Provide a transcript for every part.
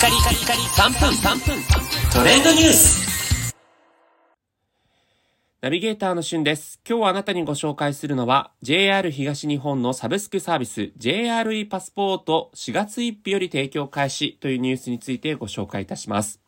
カリカリカリ3分3分トレンドニュースナビゲーターのしゅんです。今日あなたにご紹介するのは JR 東日本のサブスクサービス JRE パスポート4月1日より提供開始というニュースについてご紹介いたします。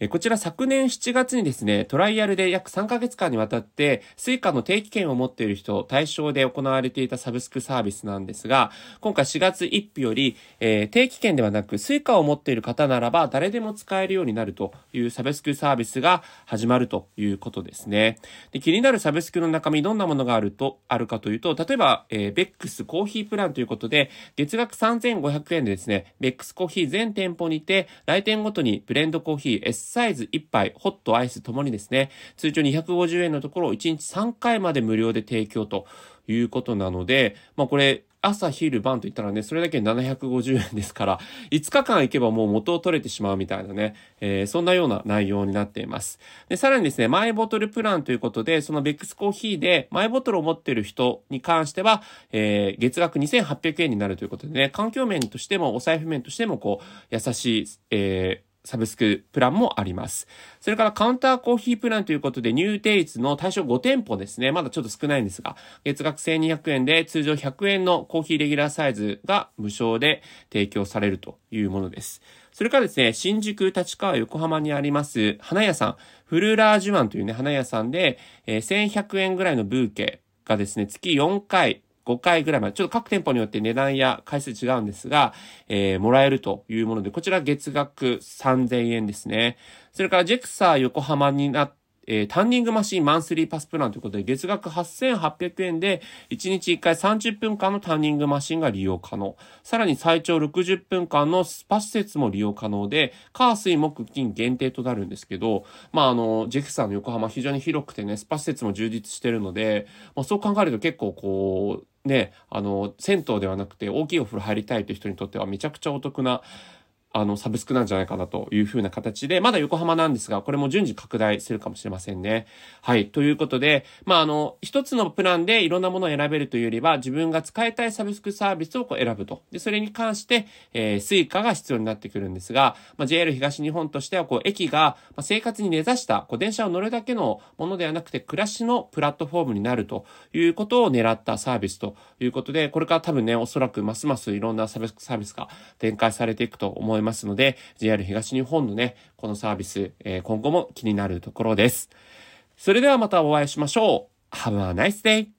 えこちら昨年7月にですね、トライアルで約3ヶ月間にわたって、スイカの定期券を持っている人対象で行われていたサブスクサービスなんですが、今回4月1日より、えー定期券ではなく、スイカを持っている方ならば誰でも使えるようになるというサブスクサービスが始まるということですね。で気になるサブスクの中身どんなものがあると、あるかというと、例えば、えーベックスコーヒープランということで、月額3500円でですね、ベックスコーヒー全店舗にて、来店ごとにブレンドコーヒーSサイズ1杯、ホットアイスともにですね、通常250円のところを1日3回まで無料で提供ということなので、まあこれ、朝、昼、晩と言ったらね、それだけ750円ですから、5日間行けばもう元を取れてしまうみたいなね、えーそんなような内容になっています。で、さらにですね、マイボトルプランということで、そのベックスコーヒーでマイボトルを持っている人に関しては、えー月額2800円になるということでね、環境面としてもお財布面としてもこう、優しい、えーサブスクプランもあります。それからカウンターコーヒープランということで、ニューデイツの対象5店舗ですね。まだちょっと少ないんですが、月額1200円で通常100円のコーヒーレギュラーサイズが無償で提供されるというものです。それからですね、新宿、立川、横浜にあります花屋さん、フルラージュマンというね、花屋さんで、え1100円ぐらいのブーケがですね、月4回、5回ぐらいまで、ちょっと各店舗によって値段や回数違うんですが、えーもらえるというもので、こちら月額3000円ですね。それからジェクサー横浜になってえータンニングマシンマンスリーパスプランということで、月額8800円で、1日1回30分間のタンニングマシンが利用可能。さらに最長60分間のスパ施設も利用可能で、火水木金限定となるんですけど、まあ、あの、ジェクサーの横浜非常に広くてね、スパ施設も充実してるので、まあ、そう考えると結構こう、ね、あの、銭湯ではなくて大きいお風呂入りたいという人にとってはめちゃくちゃお得な、あの、サブスクなんじゃないかなというふうな形で、まだ横浜なんですが、これも順次拡大するかもしれませんね。はい。ということで、まあ、あの、一つのプランでいろんなものを選べるというよりは、自分が使いたいサブスクサービスをこう選ぶと。で、それに関して、えー、スイカが必要になってくるんですが、まあ、JR 東日本としては、こう、駅が、生活に根ざした、こう、電車を乗るだけのものではなくて、暮らしのプラットフォームになるということを狙ったサービスということで、これから多分ね、おそらくますますいろんなサブスクサービスが展開されていくと思います思いますので、JR 東日本のね、このサービス、えー今後も気になるところです。それではまたお会いしましょう。Have a nice day!